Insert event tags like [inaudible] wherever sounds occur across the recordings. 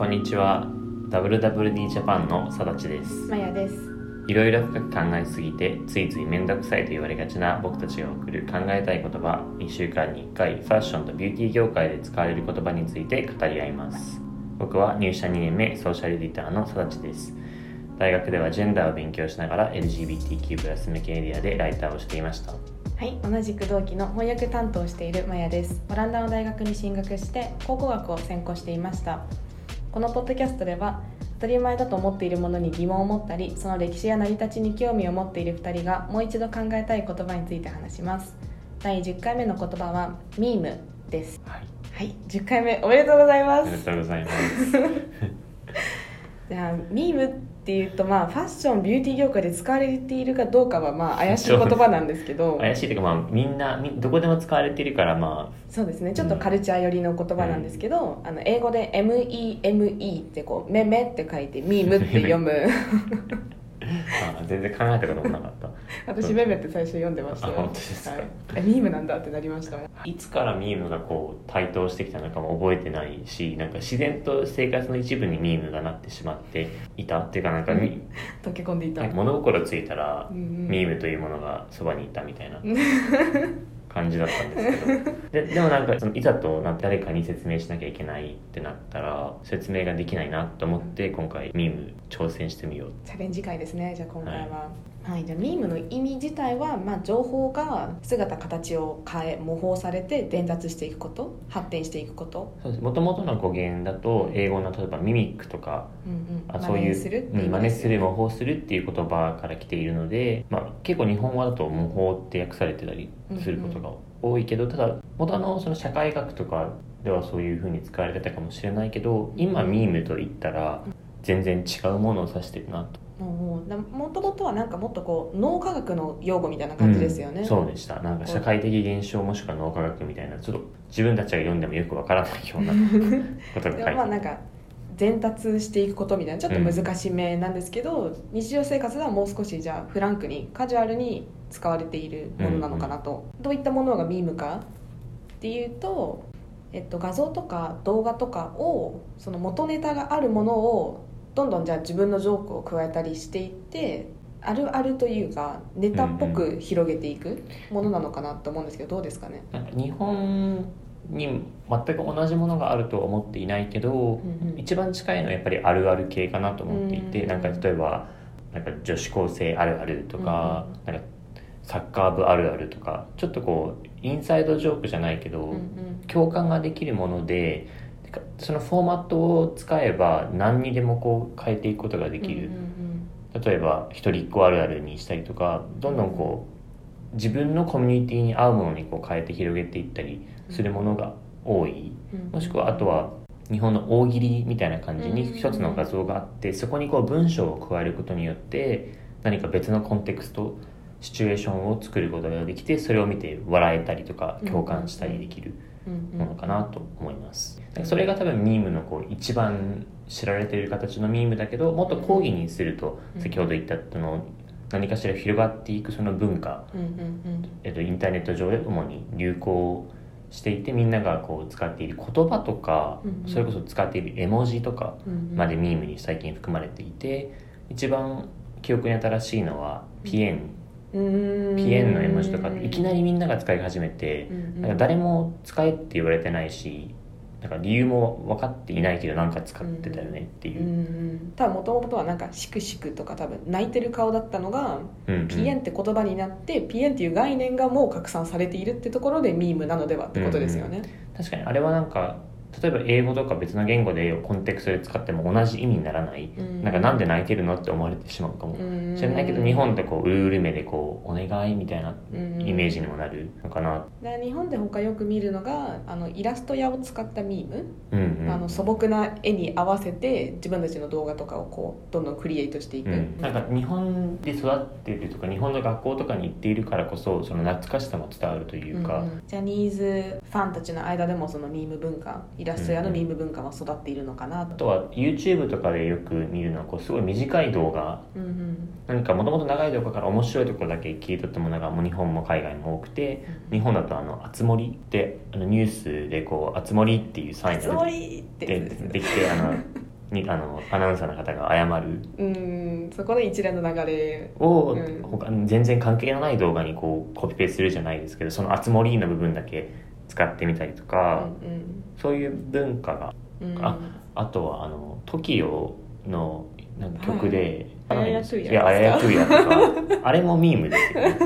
こんにちは。WWD ジャパンのさだちです。まやです。いろいろ深く考えすぎてついつい面倒くさいと言われがちな僕たちが送る考えたい言葉。1週間に1回ファッションとビューティー業界で使われる言葉について語り合います。僕は入社2年目ソーシャルエディターのさだちです。大学ではジェンダーを勉強しながら LGBTQ+ 向けエリアでライターをしていました。はい同じく同期の翻訳担当をしているまやです。オランダの大学に進学して考古学を専攻していましたこのポッドキャストでは当たり前だと思っているものに疑問を持ったりその歴史や成り立ちに興味を持っている2人がもう一度考えたい言葉について話します。第10回目の言葉はミームです。はい。はい。10回目おめでとうございまおめですとうございます。[laughs] じゃあミームっていうとまあファッションビューティー業界で使われているかどうかはまあ怪しい言葉なんですけど。怪しいというかまあみんなみどこでも使われているからまそうですね。ちょっとカルチャー寄りの言葉なんですけど、あの英語で MEME ってこう「めめ」って書いて「ミーム」って読む [laughs] ああ全然考えたこともなかった。私「めめ」って最初読んでましたよ。あ本当ですか。はい、えミームなんだってなりました。いつからミームがこう台頭してきたのかも覚えてないしなんか自然と生活の一部にミームがなってしまっていたっていうかなんかみ、溶け込んでいた、物心ついたらうんうん。ミームというものがそばにいたみたいな [laughs] 感じだったんですけど。ででもなんかそのいざとな誰かに説明しなきゃいけないってなったら説明ができないなと思って今回ミーム挑戦してみよう。チャレンジ会ですねじゃあ今回は。はい、じゃあミームの意味自体は、まあ、情報が姿形を変え模倣されて伝達していくこと発展していくこと。そうです。もともとの語源だと英語の例えばミミックとかうんうん。あそういう真似するうん真似する模倣するっていう言葉から来ているので、まあ、結構日本語だと模倣って訳されてたりすることが多いけど、ただ元のその社会学とかではそういうふうに使われてたかもしれないけど今ミームと言ったら全然違うものを指してるなともともとはなんかもっとこう脳科学の用語みたいな感じですよね、うんそうでしたなんか社会的現象もしくは脳科学みたいなちょっと自分たちが読んでもよくわからないようなことが書いでてもまあなんか伝達していくことみたいなちょっと難しめなんですけど、日常生活ではもう少しじゃあフランクにカジュアルに使われているものなのかなと、どういったものがミームかっていうと、えっと、画像とか動画とかをその元ネタがあるものをどんどんじゃあ自分のジョークを加えたりしていってあるあるというかネタっぽく広げていくものなのかなと思うんですけどどうですかね、なんか日本に全く同じものがあるとは思っていないけど、うんうん。一番近いのはやっぱりあるある系かなと思っていて、うんなんか例えばなんか女子高生あるあるとか,、うん。なんかサッカー部あるあるとかちょっとこうインサイドジョークじゃないけど、うんうん。共感ができるものでそのフォーマットを使えば何にでもこう変えていくことができる、うんうん例えば一人っ子あるあるにしたりとかどんどんこう自分のコミュニティに合うものにこう変えて広げていったりするものが多い。うんもしくはあとは日本の大喜利みたいな感じにうん。一つの画像があってそこにこう文章を加えることによって何か別のコンテクストシチュエーションを作ることができてそれを見て笑えたりとか共感したりできる。うんうんものかなと思いますそれが多分ミームのこう一番知られている形のミームだけどもっと講義にすると先ほど言ったその何かしら広がっていくその文化、うんうんえっと、インターネット上で主に流行していてみんながこう使っている言葉とかそれこそ使っている絵文字とかまでミームに最近含まれていて一番記憶に新しいのはピエンうんピエンの絵文字とかいきなりみんなが使い始めてうんうん。なんか誰も使えって言われてないしなんか理由も分かっていないけどなんか使ってたよねっていう。う、んもともとはなんかシクシクとか多分泣いてる顔だったのがうんうん。ピエンって言葉になってピエンっていう概念がもう拡散されているってところでミームなのではってことですよね。確かに。あれはなんか例えば英語とか別の言語でコンテクストで使っても同じ意味にならない、うん。なんかなんで泣いてるのって思われてしまうかも。うん。しれないけど日本ってこううるうる目でこうお願いみたいなうんイメージにもなるのかな。で日本で他よく見るのがあのイラスト屋を使ったミーム。うんうん。あの素朴な絵に合わせて自分たちの動画とかをこうどんどんクリエイトしていく、うん、なんか日本で育っているとか日本の学校とかに行っているからこそその懐かしさも伝わるというか、うんうん。ジャニーズファンたちの間でもそのミーム文化イラスト屋のミーム文化は育っているのかなと、あとは YouTube とかでよく見るのはこうすごい短い動画。うんうん。何かもともと長い動画から面白いところだけ切り取ったものがもう日本も海外も多くて日本だとあの「あつ森」ってあのニュースでこう「あつ森」っていうサインつがもりって。できてあの [laughs] にあのアナウンサーの方が謝る。うん。そこの一連の流れ。を、うん。他全然関係のない動画にこうコピペするじゃないですけどその「あつ森」の部分だけ使ってみたりとか、うんそういう文化がうん。うんああとはあの TOKIO のなんか曲ではいあやいやあややトゥーヤとかあれもミームで。すよね、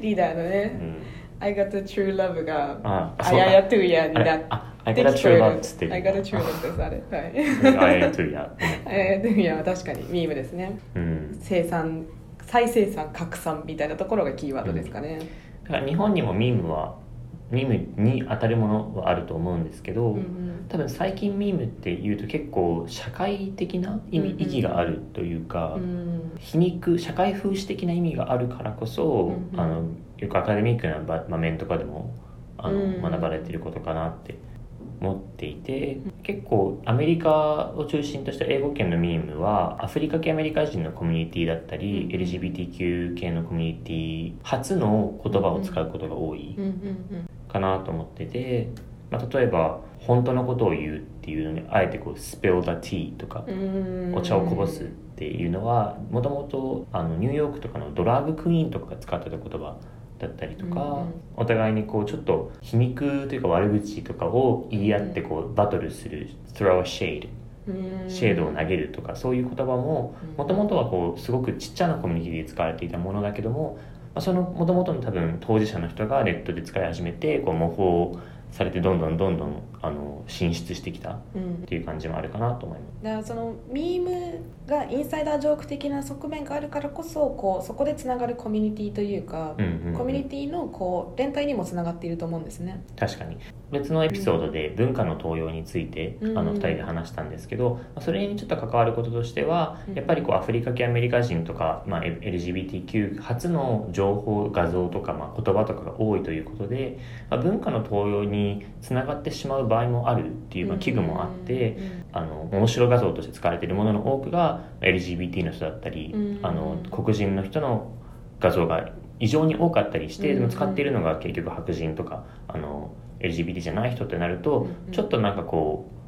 リーダーのうねん、「I got a true love」があ「あややトゥーヤ」になってあ I got a true love ってる I got a true love ですあれ。はい。あややトゥーヤ、あややトゥー [laughs] ヤは確かにミームですね。うん、生産再生産拡散みたいなところがキーワードですかね、だから日本にもミームはミームに当たるものはあると思うんですけど、うんうん。多分最近ミームっていうと結構社会的な意味、うんうん。意義があるというか、うん皮肉社会風刺的な意味があるからこそ、うんうん。あのよくアカデミックな場場面とかでもあの、うん。学ばれてることかなって思っていて結構アメリカを中心とした英語圏のミームはアフリカ系アメリカ人のコミュニティだったり、うん。LGBTQ 系のコミュニティ初の言葉を使うことが多いかなと思ってて、まあ、例えば本当のことを言うっていうのにあえてこう「spill the tea」とかうん。うんお茶をこぼすっていうのはもともとニューヨークとかのドラァグクイーンとかが使ってた言葉だったりとか、うんうんお互いにこうちょっと皮肉というか悪口とかを言い合ってこうバトルする「throw a shade」うん。シェードを投げるとかそういう言葉もうん。もともとはこうすごくちっちゃなコミュニティで使われていたものだけども、まあ、そのもともとの多分当事者の人がネットで使い始めてこう模倣されてどんどんどんどんあの進出してきたっうん。ていう感じもあるかなと思います。だからそのミームがインサイダージョーク的な側面があるからこそこうそこでつながるコミュニティというか、うんうんうん。コミュニティのこう連帯にもつながっていると思うんですね。確かに。別のエピソードで文化の登用について、うん。あの2人で話したんですけどそれにちょっと関わることとしてはうん。やっぱりこうアフリカ系アメリカ人とか、まあ、LGBTQ 初の情報画像とか、まあ、言葉とかが多いということで、まあ、文化の登用につながってしまう場合もあるっていう、まあ、危惧もあって、あの面白画像として使われているものの多くが LGBT の人だったり、うんあの黒人の人の画像が異常に多かったりして、うんでも使っているのが結局白人とかあの LGBT じゃない人ってなると、ちょっとなんかこう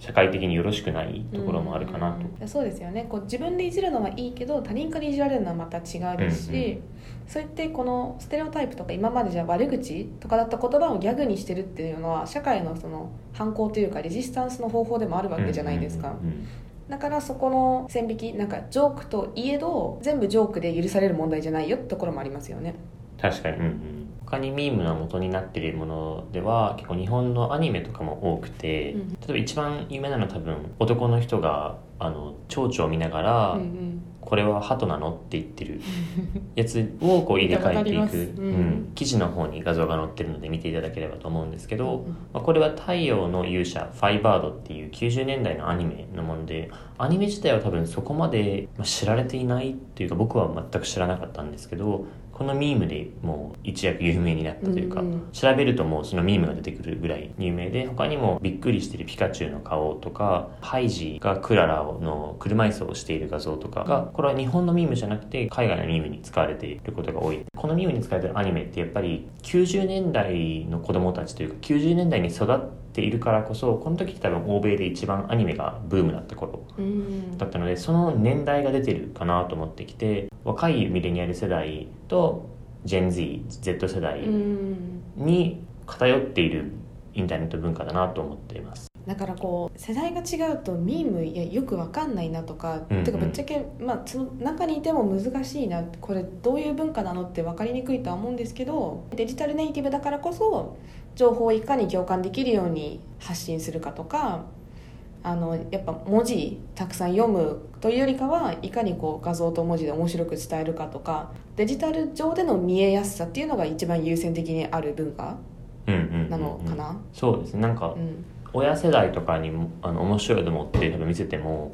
社会的によろしくないところもあるかなと。うん。そうですよね。こう自分でいじるのはいいけど他人からいじられるのはまた違うですし、うんうん。そうやってこのステレオタイプとか今までじゃ悪口とかだった言葉をギャグにしてるっていうのは社会のその反抗というかレジスタンスの方法でもあるわけじゃないですか、うんうんうん。だからそこの線引きなんかジョークといえど全部ジョークで許される問題じゃないよってところもありますよね。確かに、うんうん、他にミームの元になっているものでは結構日本のアニメとかも多くて、うん例えば一番有名なのは多分男の人があの蝶々を見ながら、うんうん。これは鳩なのって言ってる [laughs] やつをこう入れ替えていく、うん。うん。記事の方に画像が載ってるので見ていただければと思うんですけど、うんまあ、これは太陽の勇者ファイバードっていう90年代のアニメのものでアニメ自体は多分そこまでまあ知られていないっていうか僕は全く知らなかったんですけどこのミームでもう一躍有名になったというか、うんうん調べるともうそのミームが出てくるぐらい有名で他にもびっくりしてるピカチュウの顔とかハイジがクララの車椅子をしている画像とかがこれは日本のミームじゃなくて海外のミームに使われていることが多い。このミームに使われてるアニメってやっぱり90年代の子供たちというか90年代に育っているからこそこの時って多分欧米で一番アニメがブームだった頃うん。だったのでその年代が出てるかなと思ってきて若いミレニアル世代と GenZZ 世代うん。に偏っているインターネット文化だなと思っています。だからこう世代が違うとミームいやよくわかんないなとか、うんうん。てかぶっちゃけ、まあ、その中にいても難しいなこれどういう文化なのって分かりにくいとは思うんですけどデジタルネイティブだからこそ情報をいかに共感できるように発信するかとかあのやっぱ文字たくさん読むというよりかはいかにこう画像と文字で面白く伝えるかとかデジタル上での見えやすさっていうのが一番優先的にある文化うんうんうんうん。なのかな。そうですね。なんかうん。親世代とかにもあの面白いと思って多分見せても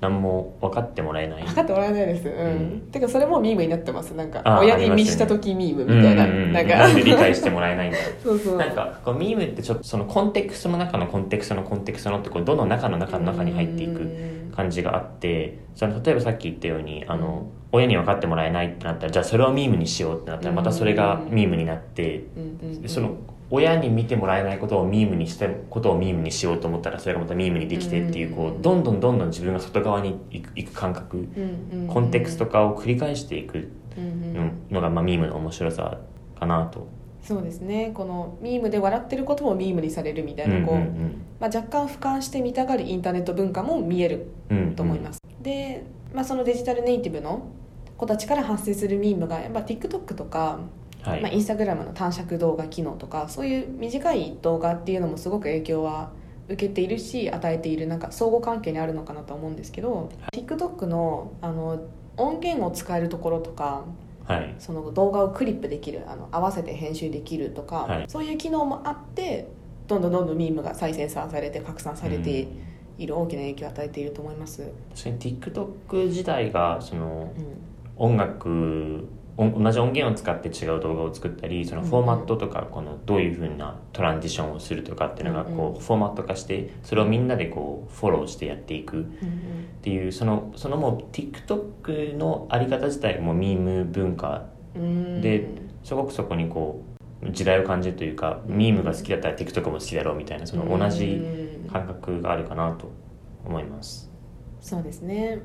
何も分かってもらえない。分かってもらえないです。うん、うん。てかそれもミームになってます。なんかあ親に見した時ミームみたいな、うんうんうんなん。かなんで理解してもらえないんだ。[laughs] そうそう。なんかこうミームってちょっとそのコンテクストの中のコンテクストのコンテクストのってこうどの中の中の中に入っていくく感じがあってその例えばさっき言ったようにあの、親に分かってもらえないってなったらじゃあそれをミームにしようってなったらまたそれがミームになって、その親に見てもらえないことをミームにしてことをミームにしようと思ったらそれがまたミームにできてっていうこうどんどんどんどん自分が外側に行く感覚うんうんコンテクスト化を繰り返していくうんうんのが、まあ、ミームの面白さかなと。そうですね。このミームで笑ってることもミームにされるみたいな若干俯瞰して見たがるインターネット文化も見えるうんうん。と思います、で、まあ、そのデジタルネイティブの子たちから発生するミームがやっぱ TikTok とか、はい、まあ、インスタグラムの短尺動画機能とかそういう短い動画っていうのもすごく影響は受けているし与えているなんか相互関係にあるのかなと思うんですけど、TikTok のあの音源を使えるところとかはい。その動画をクリップできるあの合わせて編集できるとか、はい。そういう機能もあってどんどんどんどんミームが再生産されて拡散されている大きな影響を与えていると思います、確かに TikTok 自体がそのうん。音楽音同じ音源を使って違う動画を作ったりそのフォーマットとかこのどういうふうなトランジションをするとかっていうのがうんこうフォーマット化してそれをみんなでこうフォローしてやっていく。っていうそのそのもう TikTok のあり方自体がもうミーム文化うん。ですごくそこにこう時代を感じるというかミームが好きだったら TikTok も好きだろうみたいなその同じうん感覚があるかなと思います。そうですね。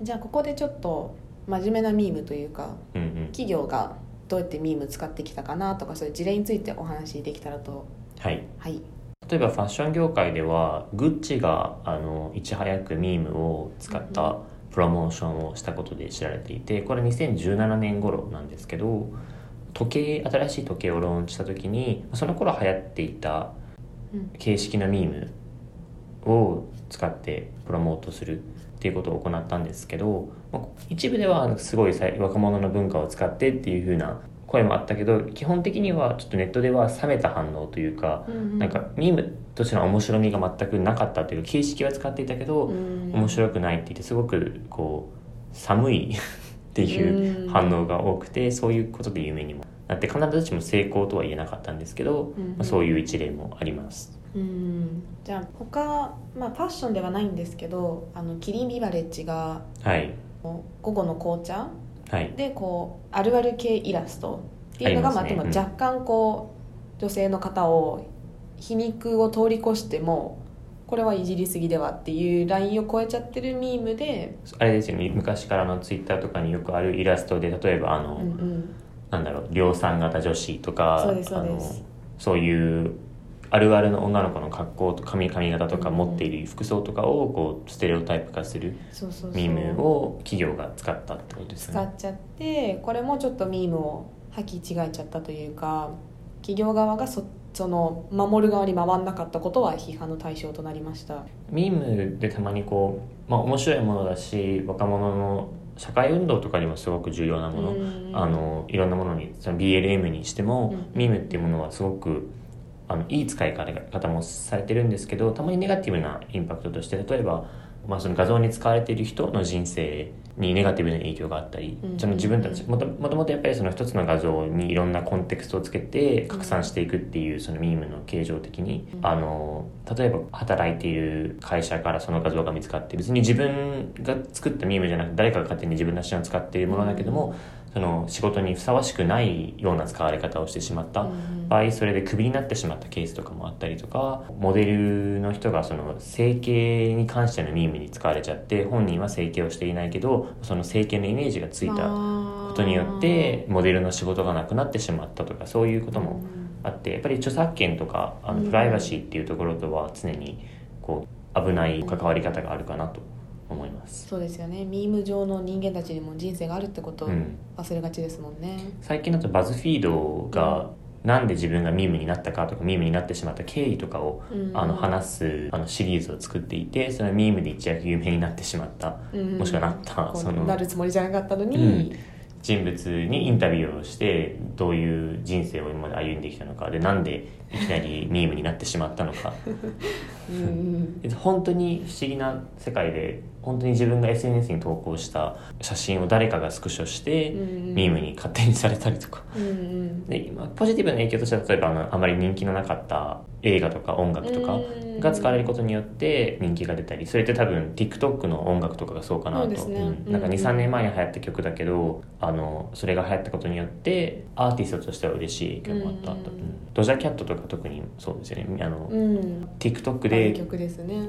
じゃあここでちょっと真面目なミームというかうんうん。企業がどうやってミーム使ってきたかなとかそういう事例についてお話しできたらと。はい。はい。例えばファッション業界ではグッチがあのいち早くミームを使ったプロモーションをしたことで知られていてこれ2017年頃なんですけど時計新しい時計をローンチした時にその頃流行っていたうん。形式のミームを使ってプロモートするっていうことを行ったんですけどまあ一部ではすごい若者の文化を使ってっていう風な声もあったけど基本的にはちょっとネットでは冷めた反応というかなんかミームとしての面白みが全くなかったというか形式は使っていたけど面面白くないって言ってすごくこう寒い [laughs] っていう反応が多くてそういうことで有名にもなって必ずしも成功とは言えなかったんですけど、うん。まあ、そういう一例もあります。うん。じゃあ他、まあ、ファッションではないんですけどあのキリンビバレッジがはい。午後の紅茶？はい。でこうあるある系イラスト？っていうのがまあでもありますねうん。若干こう女性の方を皮肉を通り越してもこれはいじりすぎではっていうラインを超えちゃってるミームで、あれですよね。昔からのツイッターとかによくあるイラストで例えばあの、うんうん、なんだろう量産型女子とかそうですそうです。そういうあるあるの女の子の格好と髪髪型とかうん持っている服装とかをこうステレオタイプ化するミームを企業が使ったってことですね。使っちゃってこれもちょっとミームを履き違えちゃったというか企業側がそその守る側に回んなかったことは批判の対象となりました。ミームでたまにこう、まあ、面白いものだし若者の社会運動とかにもすごく重要なもの、うんあのいろんなものにその BLM にしても、うん。ミームっていうものはすごくあのいい使い方もされてるんですけどたまにネガティブなインパクトとして例えば、まあ、その画像に使われている人の人生にネガティブな影響があったり、うんその自分たちもともとやっぱりその一つの画像にいろんなコンテクストをつけて拡散していくっていうそのミームの形状的に、うん。あの例えば働いている会社からその画像が見つかって別に自分が作ったミームじゃなくて誰かが勝手に自分の写真を使っているものだけども、その仕事にふさわしくないような使われ方をしてしまった。うん場合それでクビになってしまったケースとかもあったりとかモデルの人がその整形に関してのミームに使われちゃって本人は整形をしていないけどその整形のイメージがついたことによってモデルの仕事がなくなってしまったとかそういうこともあってやっぱり著作権とかあうん。のプライバシーっていうところとは常にこう危ない関わり方があるかなと思います。そうですよね。ミーム上の人間たちにも人生があるってことをうん。忘れがちですもんね、最近だとバズフィードがなんで自分がミームになったかとかミームになってしまった経緯とかをうん。あの話すあのシリーズを作っていてそのミームで一躍有名になってしまったうん。もしくはなったそのなるつもりじゃなかったのに、人物にインタビューをしてどういう人生を今まで歩んできたのかでなんでいきなりミームになってしまったのか。[laughs] うん。うん本当に不思議な世界で本当に自分が SNS に投稿した写真を誰かがスクショしてうんミームに勝手にされたりとか。うんうん。で今ポジティブな影響としては例えばあのあまり人気のなかった映画とか音楽とかが使われることによって人気が出たりそれって多分 TikTok の音楽とかがそうかなと。ね。うん。なんかうん23年前に流行った曲だけどあのそれが流行ったことによってアーティストとしては嬉しい影響もあったと、うんうんドジャキャットとかか特にそうですよね。あの、うん。TikTok で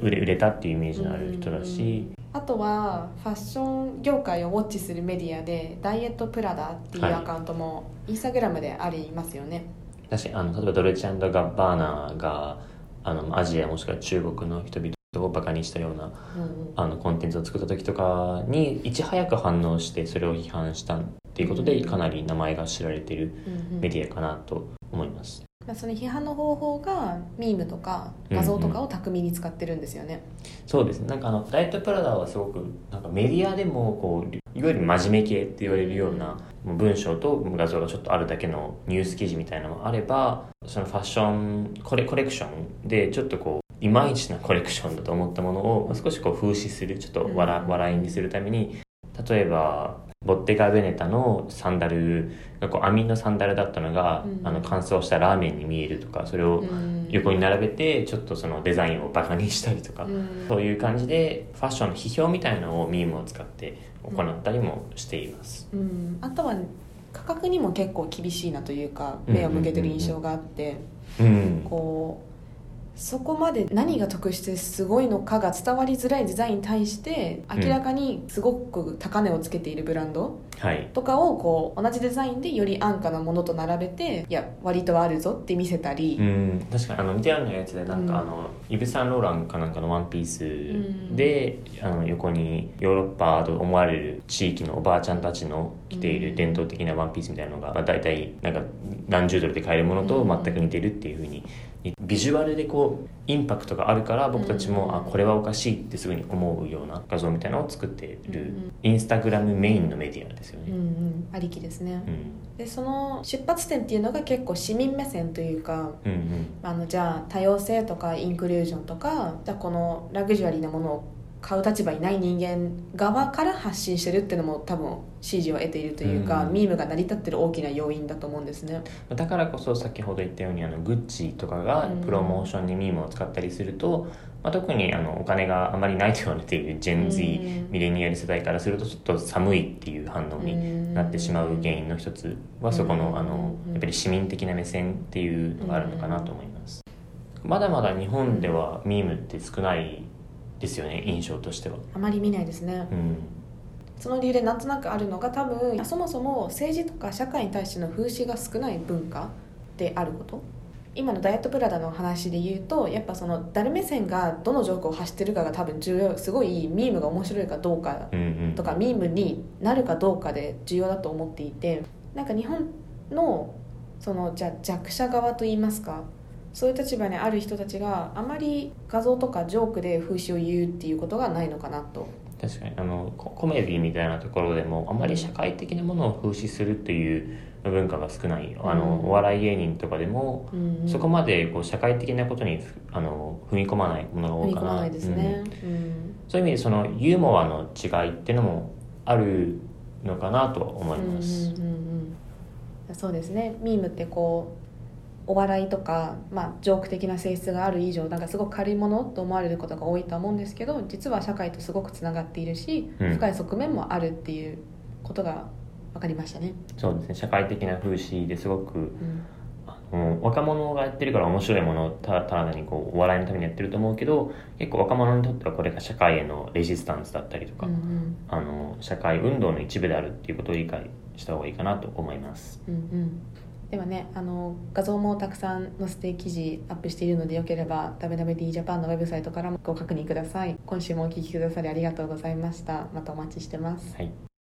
売れ売れたっていうイメージのある人だし、あとはファッション業界をウォッチするメディアでダイエットプラダっていうはい。アカウントもインスタグラムでありますよね、だしあの例えばドルチェガッバーナがあのアジアもしくは中国の人々をバカにしたようなうんうん。あのコンテンツを作った時とかにいち早く反応してそれを批判したっていうことでうん。かなり名前が知られているメディアかなと思います。まあその批判の方法がミームとか画像とかを巧みに使ってるんですよね、そうですね。なんかあのダイトプラダはすごくなんかメディアでもこういわゆる真面目系って言われるような文章と画像がちょっとあるだけのニュース記事みたいなのもあればそのファッションコレコレクションでちょっとこういまいちなコレクションだと思ったものをまあ少しこう風刺するちょっと笑いにするために例えばボッテガ・ベネタのサンダルがこう網のサンダルだったのが、うん。あの乾燥したラーメンに見えるとかそれをうん。横に並べてちょっとそのデザインをバカにしたりとか、うん。そういう感じでファッションの批評みたいなのをミームを使って行ったりもしています。うん。あとは価格にも結構厳しいなというかうん。目を向けてる印象があって、うん、こうそこまで何が得してすごいのかが伝わりづらいデザインに対して明らかにすごく高値をつけているブランドはい、とかをこう同じデザインでより安価なものと並べていや割とあるぞって見せたり、うん、確かにあの似たようなやつでなんか、うん。あのイヴ・サンローランかなんかのワンピースで、あの横にヨーロッパと思われる地域のおばあちゃんたちの着ている伝統的なワンピースみたいなのが、まあ、大体なんか何十ドルで買えるものと全く似てるっていうふうにビジュアルでこうインパクトがあるから僕たちも、うんあこれはおかしいってすぐに思うような画像みたいなのを作っている、うんインスタグラムメインのメディアですようんうね。ん、ありきですね、うん。でその出発点っていうのが結構市民目線というかうんうん。あのじゃあ多様性とかインクルージョンとかじゃあこのラグジュアリーなものを買う立場にない人間側から発信してるっていうのも多分支持を得ているというか、うんミームが成り立ってる大きな要因だと思うんですね。だからこそ先ほど言ったようにあのグッチとかがうん。プロモーションにミームを使ったりすると、まあ、特にあのお金があまりないと言われているジェン Z、うん。ミレニアル世代からするとちょっと寒いっていう反応になってしまう原因の一つはそこのあのうん。やっぱり市民的な目線っていうのがあるのかなと思います。まだまだ日本ではミームって少ないですよね印象としては。あまり見ないですね。うん。その理由でなんとなくあるのが多分そもそも政治とか社会に対しての風刺が少ない文化であること。今のダイエットプラダの話で言うとやっぱその誰目線がどの情報を発してるかが多分重要すごいミームが面白いかどうかうんうん。とかミームになるかどうかで重要だと思っていてなんか日本のそのじゃあ弱者側といいますかそういう立場にある人たちがあまり画像とかジョークで風刺を言うっていうことがないのかなと。確かに。あのココメディみたいなところでもあまり社会的なものを風刺するっていう文化が少ないあの、うん。お笑い芸人とかでも、うん。そこまでこう社会的なことにふあの踏み込まないものが多いかな。いですね。うん、うん。そういう意味でそのユーモアの違いっていうのもあるのかなとは思います、うんうんうんうん。そうですね。ミームってこうお笑いとか、まあ、ジョーク的な性質がある以上なんかすごく軽いものと思われることが多いとは思うんですけど実は社会とすごくつながっているし、うん。深い側面もあるっていうことが分かりましたね、そうですね。社会的な風刺ですごくうん。あの若者がやってるから面白いものをたただ単にこうお笑いのためにやってると思うけど結構若者にとってはこれが社会へのレジスタンスだったりとか、うんうん。あの社会運動の一部であるっていうことを理解した方がいいかなと思います。うんうんではねあの画像もたくさん載せて記事アップしているのでよければ WWD ジャパンのウェブサイトからもご確認ください。今週もお聴きくださりありがとうございました。またお待ちしてます。はい。